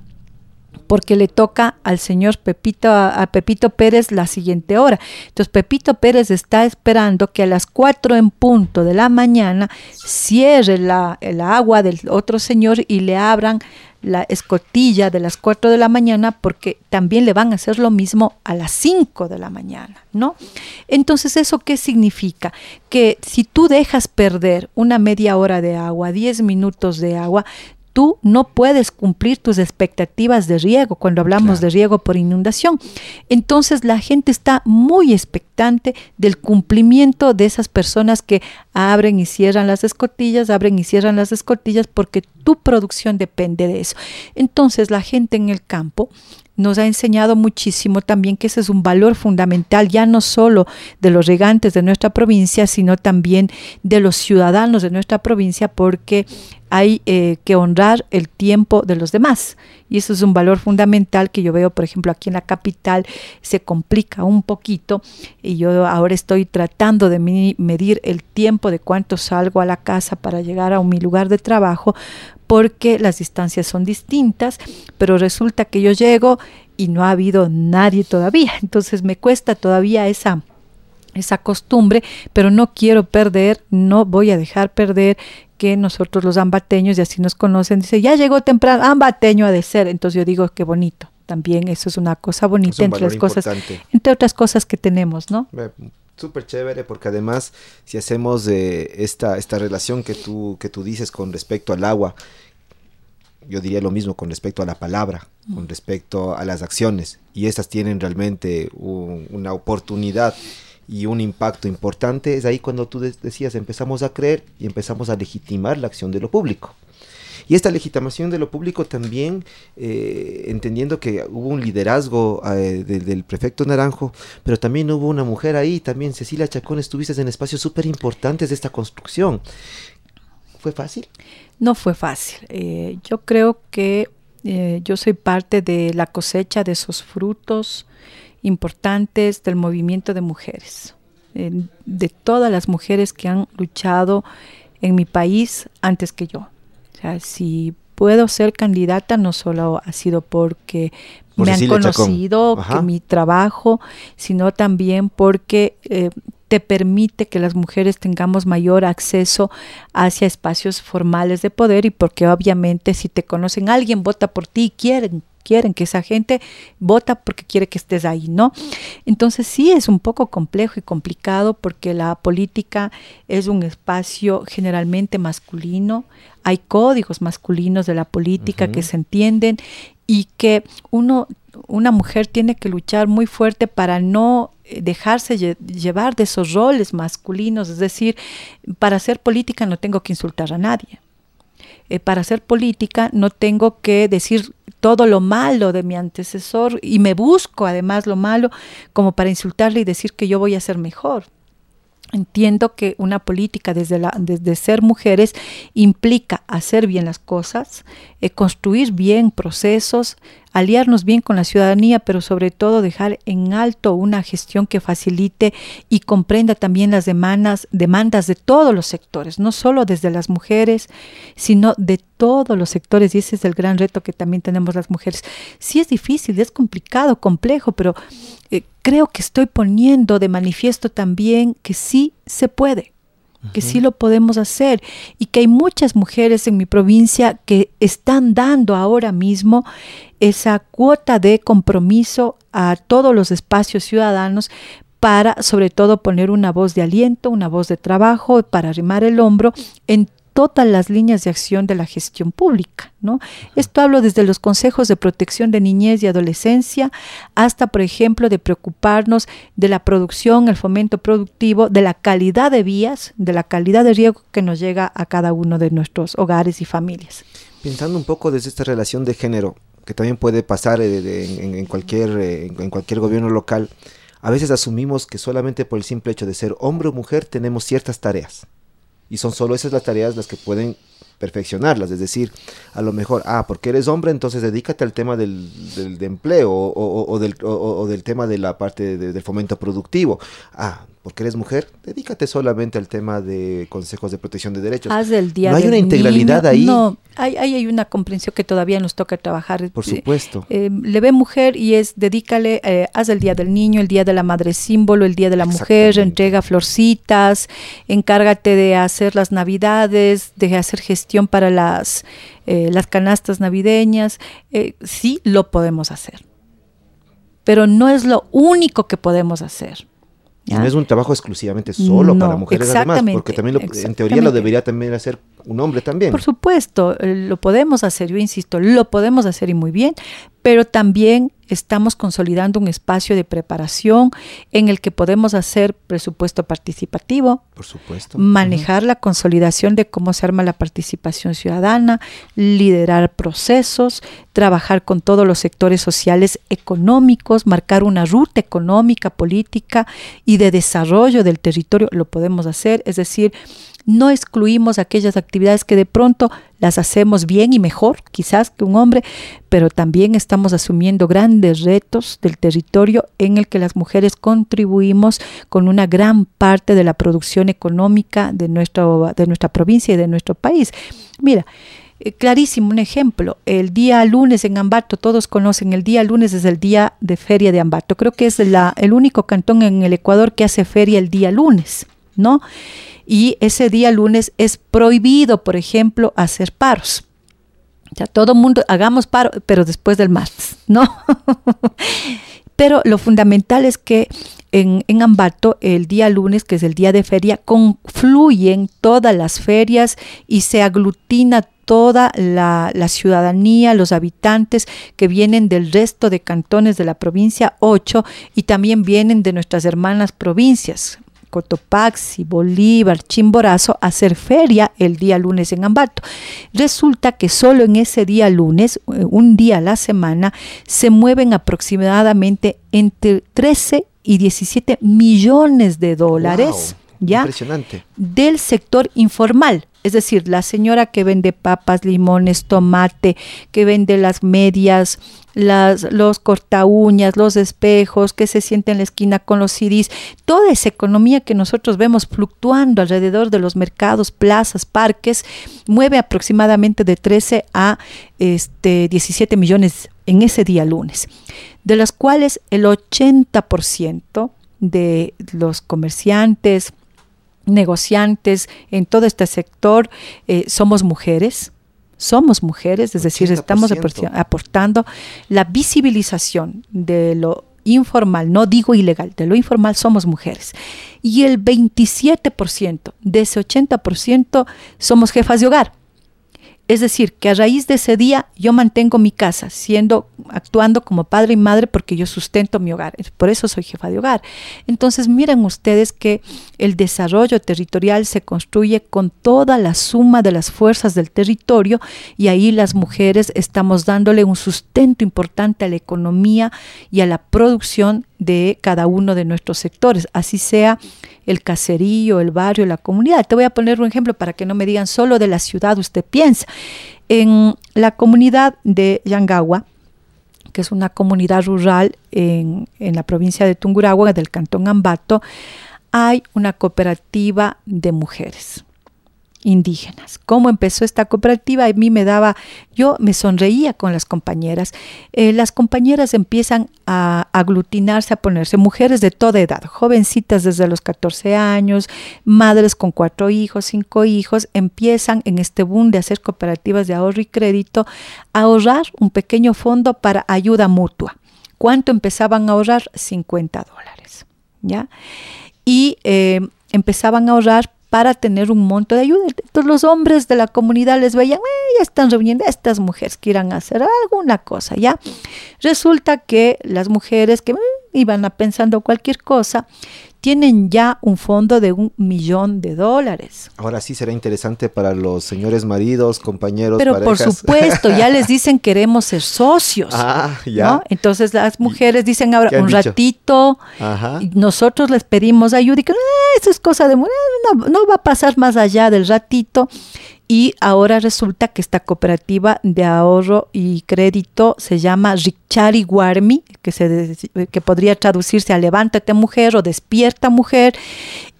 B: porque le toca al señor Pepito, a, Pepito Pérez la siguiente hora. Entonces Pepito Pérez está esperando que a las 4 en punto de la mañana cierre el agua del otro señor y le abran la escotilla de las 4 de la mañana porque también le van a hacer lo mismo a las 5 de la mañana, ¿no? Entonces, ¿eso qué significa? Que si tú dejas perder una media hora de agua, 10 minutos de agua, tú no puedes cumplir tus expectativas de riego cuando hablamos de riego por inundación. Entonces la gente está muy expectante del cumplimiento de esas personas que abren y cierran las escotillas, abren y cierran las escotillas porque tu producción depende de eso. Entonces la gente en el campo nos ha enseñado muchísimo también que ese es un valor fundamental, ya no solo de los regantes de nuestra provincia, sino también de los ciudadanos de nuestra provincia, porque hay eh, que honrar el tiempo de los demás. Y eso es un valor fundamental que yo veo, por ejemplo, aquí en la capital se complica un poquito y yo ahora estoy tratando de medir el tiempo de cuánto salgo a la casa para llegar a mi lugar de trabajo, porque las distancias son distintas, pero resulta que yo llego y no ha habido nadie todavía. Entonces me cuesta todavía esa esa costumbre, pero no quiero perder, no voy a dejar perder que nosotros los ambateños, y así nos conocen, dice, ya llegó temprano, ambateño ha de ser. Entonces yo digo, qué bonito. También eso es una cosa bonita entre las cosas, entre otras cosas que tenemos, ¿no?
A: Súper chévere porque además si hacemos eh, esta, esta relación que tú, que tú dices con respecto al agua, yo diría lo mismo con respecto a la palabra, con respecto a las acciones y estas tienen realmente una oportunidad y un impacto importante, es ahí cuando tú decías empezamos a creer y empezamos a legitimar la acción de lo público. Y esta legitimación de lo público también, eh, entendiendo que hubo un liderazgo eh, del prefecto Naranjo, pero también hubo una mujer ahí, también Cecilia Chacón, estuviste en espacios súper importantes de esta construcción. ¿Fue fácil?
B: No fue fácil. Eh, yo creo que yo soy parte de la cosecha de esos frutos importantes del movimiento de mujeres, de todas las mujeres que han luchado en mi país antes que yo. Sea, si puedo ser candidata no solo ha sido porque me han conocido, que mi trabajo, sino también porque eh, te permite que las mujeres tengamos mayor acceso hacia espacios formales de poder y porque obviamente si te conocen alguien vota por ti y quieren quieren que esa gente vota porque quiere que estés ahí, ¿no? Entonces sí es un poco complejo y complicado porque la política es un espacio generalmente masculino, hay códigos masculinos de la política que se entienden y que uno una mujer tiene que luchar muy fuerte para no dejarse llevar de esos roles masculinos, es decir, para hacer política no tengo que insultar a nadie. Eh, para hacer política no tengo que decir todo lo malo de mi antecesor y me busco además lo malo como para insultarle y decir que yo voy a ser mejor. Entiendo que una política desde, desde ser mujeres implica hacer bien las cosas, eh, construir bien procesos, aliarnos bien con la ciudadanía, pero sobre todo dejar en alto una gestión que facilite y comprenda también las demandas, demandas de todos los sectores, no solo desde las mujeres, sino de todos los sectores, y ese es el gran reto que también tenemos las mujeres. Sí es difícil, es complicado, complejo, pero eh, creo que estoy poniendo de manifiesto también que sí se puede que sí lo podemos hacer y que hay muchas mujeres en mi provincia que están dando ahora mismo esa cuota de compromiso a todos los espacios ciudadanos para sobre todo poner una voz de aliento, una voz de trabajo, para arrimar el hombro en todas las líneas de acción de la gestión pública. ¿no? Esto hablo desde los consejos de protección de niñez y adolescencia hasta, por ejemplo, de preocuparnos de la producción, el fomento productivo, de la calidad de vías, de la calidad de riego que nos llega a cada uno de nuestros hogares y familias.
A: Pensando un poco desde esta relación de género, que también puede pasar eh, en, cualquier, eh, en cualquier gobierno local, a veces asumimos que solamente por el simple hecho de ser hombre o mujer tenemos ciertas tareas. Y son solo esas las tareas las que pueden perfeccionarlas, es decir, a lo mejor, ah, porque eres hombre, entonces dedícate al tema del, del empleo o, del, o, del, tema de la parte del fomento productivo. Ah, porque eres mujer, dedícate solamente al tema de consejos de protección de derechos.
B: Haz el día
A: no hay una integralidad ahí.
B: No, hay, hay, una comprensión que todavía nos toca trabajar.
A: Por supuesto.
B: Eh, le ve mujer y es dedícale, eh, haz el día del niño, el día de la madre símbolo, el día de la mujer, entrega florcitas, encárgate de hacer las navidades, de hacer gestión para las, eh, las canastas navideñas. sí, lo podemos hacer. Pero no es lo único que podemos hacer.
A: Y no es un trabajo exclusivamente solo para mujeres además, porque también en teoría lo debería también hacer un hombre también.
B: Por supuesto, eh, lo podemos hacer, yo insisto, lo podemos hacer y muy bien, pero también estamos consolidando un espacio de preparación en el que podemos hacer presupuesto participativo,
A: por supuesto,
B: manejar la consolidación de cómo se arma la participación ciudadana, liderar procesos, trabajar con todos los sectores sociales económicos, marcar una ruta económica, política y de desarrollo del territorio, lo podemos hacer, es decir, no excluimos aquellas actividades que de pronto las hacemos bien y mejor, quizás que un hombre, pero también estamos asumiendo grandes retos del territorio en el que las mujeres contribuimos con una gran parte de la producción económica de, nuestro, de nuestra provincia y de nuestro país. Mira, eh, clarísimo un ejemplo, el día lunes en Ambato, todos conocen, el día lunes es el día de feria de Ambato, creo que es la, el único cantón en el Ecuador que hace feria el día lunes, ¿no? y ese día lunes es prohibido, por ejemplo, hacer paros. Ya todo mundo hagamos paro, pero después del martes, ¿no? pero lo fundamental es que en, en, Ambato, el día lunes, que es el día de feria, confluyen todas las ferias y se aglutina toda la, la, ciudadanía, los habitantes que vienen del resto de cantones de la provincia 8 y también vienen de nuestras hermanas provincias, Cotopaxi, Bolívar, Chimborazo a hacer feria el día lunes en Ambato. Resulta que solo en ese día lunes, eh, un día a la semana, se mueven aproximadamente entre 13 y 17 millones de dólares. ¿ya?
A: Impresionante.
B: Del sector informal. Es decir, la señora que vende papas, limones, tomate, que vende las medias, las, los corta uñas, los espejos, que se siente en la esquina con los CDs, toda esa economía que nosotros vemos fluctuando alrededor de los mercados, plazas, parques, mueve aproximadamente de 13 a este, 17 millones en ese día lunes, de los cuales el 80% de los comerciantes, negociantes en todo este sector eh, somos mujeres, somos mujeres, es decir, estamos aportando la visibilización de lo informal, no digo ilegal, de lo informal somos mujeres. Y el 27% de ese 80% somos jefas de hogar. Es decir, que a raíz de ese día yo mantengo mi casa, siendo, actuando como padre y madre porque yo sustento mi hogar. Por eso soy jefa de hogar. Entonces, miren ustedes que el desarrollo territorial se construye con toda la suma de las fuerzas del territorio y ahí las mujeres estamos dándole un sustento importante a la economía y a la producción de cada uno de nuestros sectores, así sea el caserío, el barrio, la comunidad. Te voy a poner un ejemplo para que no me digan solo de la ciudad, usted piensa. En la comunidad de Yangagua, que es una comunidad rural en, en la provincia de Tungurahua, del cantón Ambato, hay una cooperativa de mujeres indígenas. ¿Cómo empezó esta cooperativa? A mí me daba, yo me sonreía con las compañeras. Eh, las compañeras empiezan a aglutinarse, a ponerse, mujeres de toda edad, jovencitas desde los 14 años, madres con cuatro hijos, cinco hijos, empiezan en este boom de hacer cooperativas de ahorro y crédito a ahorrar un pequeño fondo para ayuda mutua. ¿Cuánto empezaban a ahorrar? 50 dólares. ¿Ya? Y eh, empezaban a ahorrar para tener un monto de ayuda. Entonces los hombres de la comunidad les veían, ya están reuniendo estas mujeres a hacer alguna cosa, ¿ya? Resulta que las mujeres que eh, iban a pensando cualquier cosa, tienen ya un fondo de un millón de dólares.
A: Ahora sí será interesante para los señores maridos, compañeros,
B: Pero por supuesto, ya les dicen queremos ser socios.
A: Ah, ya.
B: Entonces las mujeres dicen ahora un ratito, y nosotros les pedimos ayuda y que ah, eso es cosa de no, no va a pasar más allá del ratito y ahora resulta que esta cooperativa de ahorro y crédito se llama Richari Guarmi, que, se, que podría traducirse a levántate mujer o despierta mujer,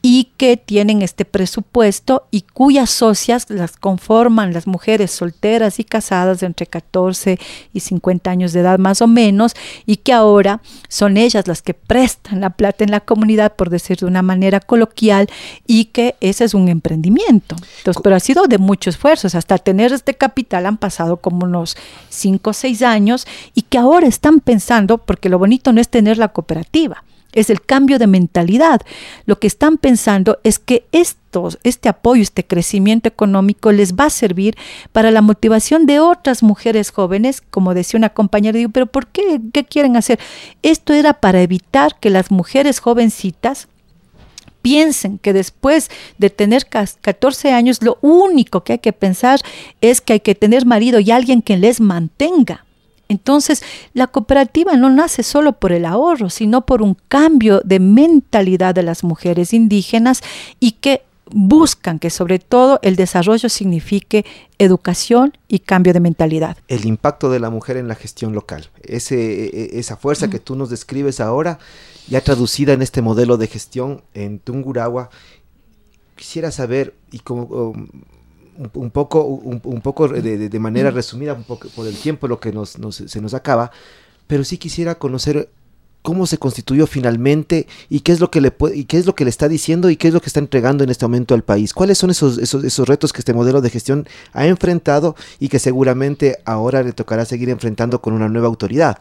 B: y que tienen este presupuesto y cuyas socias las conforman las mujeres solteras y casadas de entre 14 y 50 años de edad más o menos y que ahora son ellas las que prestan la plata en la comunidad por decir de una manera coloquial y que ese es un emprendimiento. Entonces, pero ha sido de muchos esfuerzos, hasta tener este capital han pasado como unos 5 o 6 años y que ahora están pensando, porque lo bonito no es tener la cooperativa, es el cambio de mentalidad. Lo que están pensando es que estos, este apoyo, este crecimiento económico les va a servir para la motivación de otras mujeres jóvenes, como decía una compañera, digo, pero ¿por qué? ¿Qué quieren hacer? Esto era para evitar que las mujeres jovencitas piensen que después de tener 14 años, lo único que hay que pensar es que hay que tener marido y alguien que les mantenga. Entonces, la cooperativa no nace solo por el ahorro, sino por un cambio de mentalidad de las mujeres indígenas y que buscan que sobre todo el desarrollo signifique educación y cambio de mentalidad.
A: El impacto de la mujer en la gestión local, ese, e, e, esa fuerza que tú nos describes ahora, ya traducida en este modelo de gestión en Tunguragua, quisiera saber y como... Um, un, poco, un, poco de, manera resumida, un poco por el tiempo lo que nos, se nos acaba, pero sí quisiera conocer cómo se constituyó finalmente y qué es lo que le y qué es lo que le está diciendo y qué es lo que está entregando en este momento al país. ¿Cuáles son esos, esos, esos retos que este modelo de gestión ha enfrentado y que seguramente ahora le tocará seguir enfrentando con una nueva autoridad?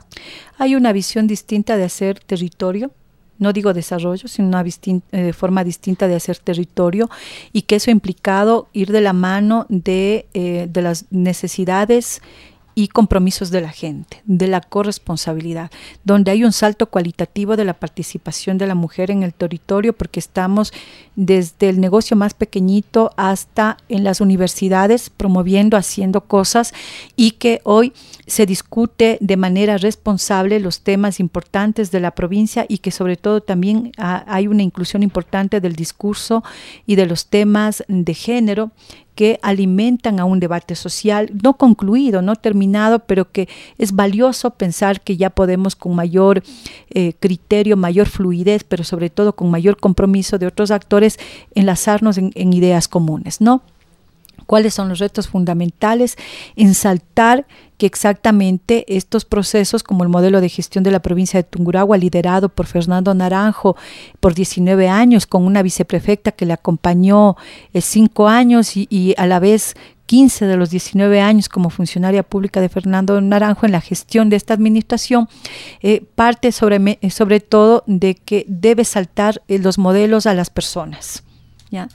B: Hay una visión distinta de hacer territorio no digo desarrollo, sino una eh, forma distinta de hacer territorio y que eso ha implicado ir de la mano de, eh, de las necesidades y compromisos de la gente, de la corresponsabilidad, donde hay un salto cualitativo de la participación de la mujer en el territorio, porque estamos desde el negocio más pequeñito hasta en las universidades promoviendo, haciendo cosas y que hoy se discute de manera responsable los temas importantes de la provincia y que sobre todo también hay una inclusión importante del discurso y de los temas de género que alimentan a un debate social no concluido, no terminado, pero que es valioso pensar que ya podemos con mayor eh, criterio, mayor fluidez, pero sobre todo con mayor compromiso de otros actores, enlazarnos en, en ideas comunes, ¿no? Cuáles son los retos fundamentales, en saltar que exactamente estos procesos, como el modelo de gestión de la provincia de Tungurahua, liderado por Fernando Naranjo por 19 años, con una viceprefecta que le acompañó eh, cinco años y, a la vez 15 de los 19 años como funcionaria pública de Fernando Naranjo en la gestión de esta administración, eh, parte sobre, sobre todo de que debe saltar eh, los modelos a las personas. ¿Ya?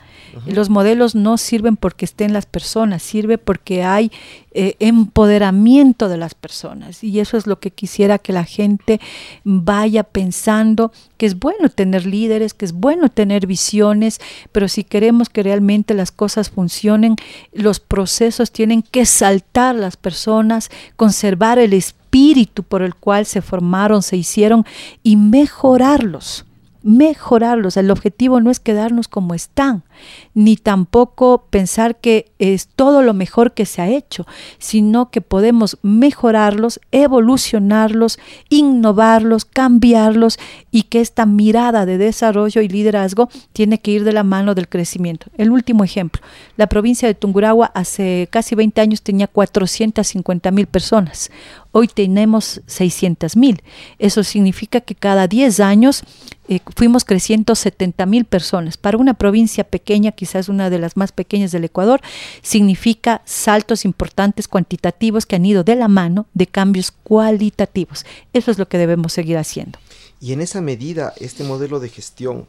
B: Los modelos no sirven porque estén las personas, sirve porque hay eh, empoderamiento de las personas. Y eso es lo que quisiera que la gente vaya pensando, que es bueno tener líderes, que es bueno tener visiones, pero si queremos que realmente las cosas funcionen, los procesos tienen que saltar las personas, conservar el espíritu por el cual se formaron, se hicieron y mejorarlos mejorarlos. El objetivo no es quedarnos como están, ni tampoco pensar que es todo lo mejor que se ha hecho, sino que podemos mejorarlos, evolucionarlos, innovarlos, cambiarlos y que esta mirada de desarrollo y liderazgo tiene que ir de la mano del crecimiento. El último ejemplo, la provincia de Tungurahua hace casi 20 años tenía 450 mil personas. Hoy tenemos 600 mil. Eso significa que cada 10 años eh, fuimos creciendo 70 mil personas. Para una provincia pequeña, quizás una de las más pequeñas del Ecuador, significa saltos importantes cuantitativos que han ido de la mano de cambios cualitativos. Eso es lo que debemos seguir haciendo.
A: Y en esa medida, este modelo de gestión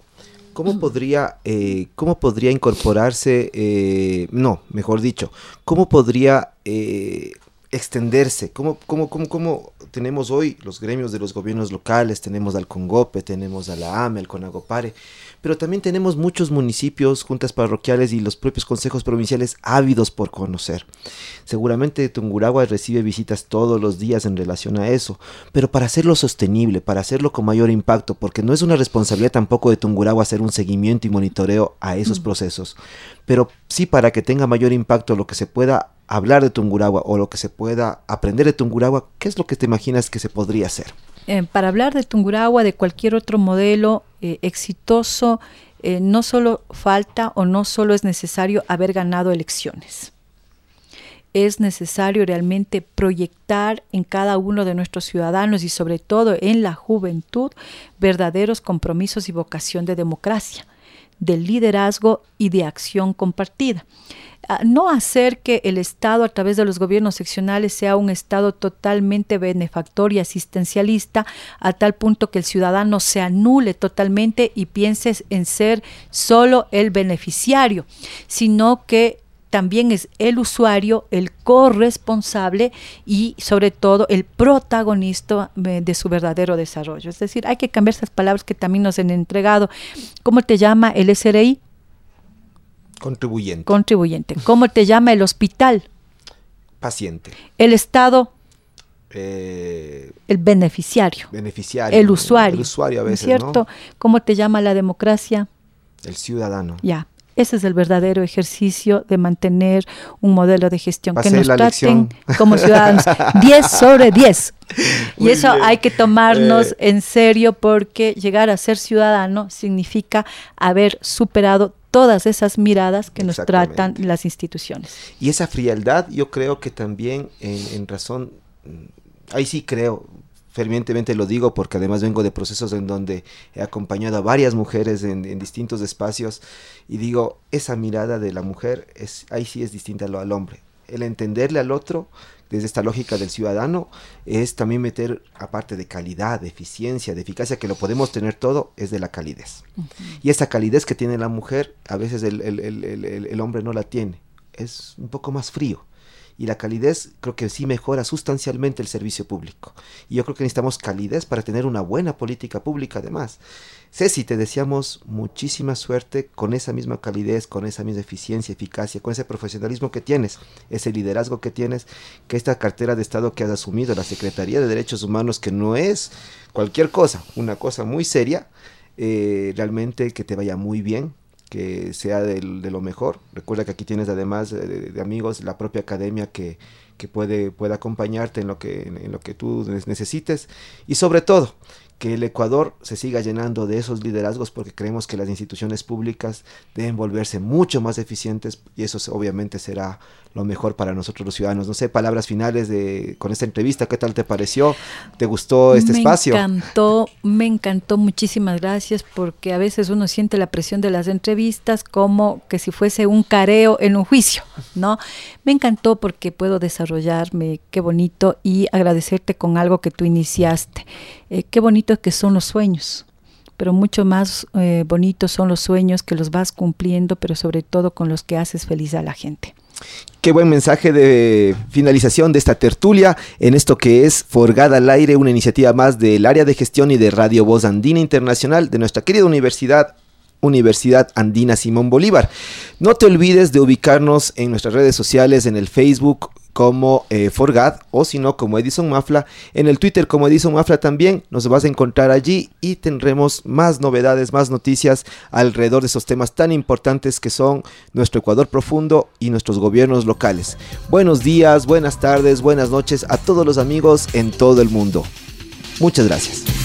A: ¿cómo podría, eh, cómo podría incorporarse, eh, no, mejor dicho, cómo podría eh, extenderse? ¿Cómo, cómo, cómo, cómo tenemos hoy los gremios de los gobiernos locales? Tenemos al Congope, tenemos a la AME, al CONAGOPARE, pero también tenemos muchos municipios, juntas parroquiales y los propios consejos provinciales ávidos por conocer. Seguramente Tunguragua recibe visitas todos los días en relación a eso, pero para hacerlo sostenible, para hacerlo con mayor impacto, porque no es una responsabilidad tampoco de Tunguragua hacer un seguimiento y monitoreo a esos procesos, pero sí para que tenga mayor impacto lo que se pueda hablar de Tunguragua o lo que se pueda aprender de Tunguragua, ¿qué es lo que te imaginas que se podría hacer?
B: Eh, para hablar de Tunguragua, de cualquier otro modelo eh, exitoso, eh, no solo falta o no solo es necesario haber ganado elecciones. Es necesario realmente proyectar en cada uno de nuestros ciudadanos y sobre todo en la juventud verdaderos compromisos y vocación de democracia, de liderazgo y de acción compartida no hacer que el Estado a través de los gobiernos seccionales sea un Estado totalmente benefactor y asistencialista a tal punto que el ciudadano se anule totalmente y piense en ser solo el beneficiario, sino que también es el usuario, el corresponsable y sobre todo el protagonista de su verdadero desarrollo. Es decir, hay que cambiar esas palabras que también nos han entregado. ¿Cómo te llama el SRI?
A: Contribuyente.
B: Contribuyente. ¿Cómo te llama el hospital?
A: Paciente.
B: El Estado.
A: Eh,
B: el beneficiario.
A: Beneficiario.
B: El usuario.
A: El usuario a veces.
B: ¿Cierto? ¿Cómo te llama la democracia?
A: El ciudadano.
B: Ya. Ese es el verdadero ejercicio de mantener un modelo de gestión que nos traten como ciudadanos 10 sobre 10. y eso hay que tomarnos eh. en serio porque llegar a ser ciudadano significa haber superado todas esas miradas que nos tratan las instituciones.
A: Y esa frialdad yo creo que también en, razón, ahí sí creo, fervientemente lo digo porque además vengo de procesos en donde he acompañado a varias mujeres en, distintos espacios y digo, esa mirada de la mujer es, ahí sí es distinta al hombre. El entenderle al otro desde esta lógica del ciudadano, es también meter, aparte de calidad, de eficiencia, de eficacia, que lo podemos tener todo, es de la calidez. Y esa calidez que tiene la mujer, a veces el, el hombre no la tiene. Es un poco más frío y la calidez creo que sí mejora sustancialmente el servicio público. Y yo creo que necesitamos calidez para tener una buena política pública además. Ceci, te deseamos muchísima suerte con esa misma calidez, con esa misma eficiencia, eficacia, con ese profesionalismo que tienes, ese liderazgo que tienes, que esta cartera de Estado que has asumido, la Secretaría de Derechos Humanos, que no es cualquier cosa, una cosa muy seria, eh, realmente que te vaya muy bien, que sea de, lo mejor. Recuerda que aquí tienes además de, amigos la propia academia que, que puede, acompañarte en lo que, en lo que tú necesites y sobre todo que el Ecuador se siga llenando de esos liderazgos porque creemos que las instituciones públicas deben volverse mucho más eficientes y eso obviamente será lo mejor para nosotros los ciudadanos. No sé, palabras finales de con esta entrevista, ¿qué tal te pareció? ¿Te gustó este espacio?
B: Me encantó, me encantó, muchísimas gracias porque a veces uno siente la presión de las entrevistas como que si fuese un careo en un juicio, ¿no? Me encantó porque puedo desarrollarme, qué bonito y agradecerte con algo que tú iniciaste. Eh, qué bonito que son los sueños, pero mucho más eh, bonitos son los sueños que los vas cumpliendo, pero sobre todo con los que haces feliz a la gente.
A: Qué buen mensaje de finalización de esta tertulia en esto que es Forgada al Aire, una iniciativa más del área de gestión y de Radio Voz Andina Internacional de nuestra querida Universidad Universidad Andina Simón Bolívar. No te olvides de ubicarnos en nuestras redes sociales, en el Facebook como eh, Forgad o si no como Edison Mafla. En el Twitter como Edison Mafla también nos vas a encontrar allí y tendremos más novedades, más noticias alrededor de esos temas tan importantes que son nuestro Ecuador profundo y nuestros gobiernos locales. Buenos días, buenas tardes, buenas noches a todos los amigos en todo el mundo. Muchas gracias.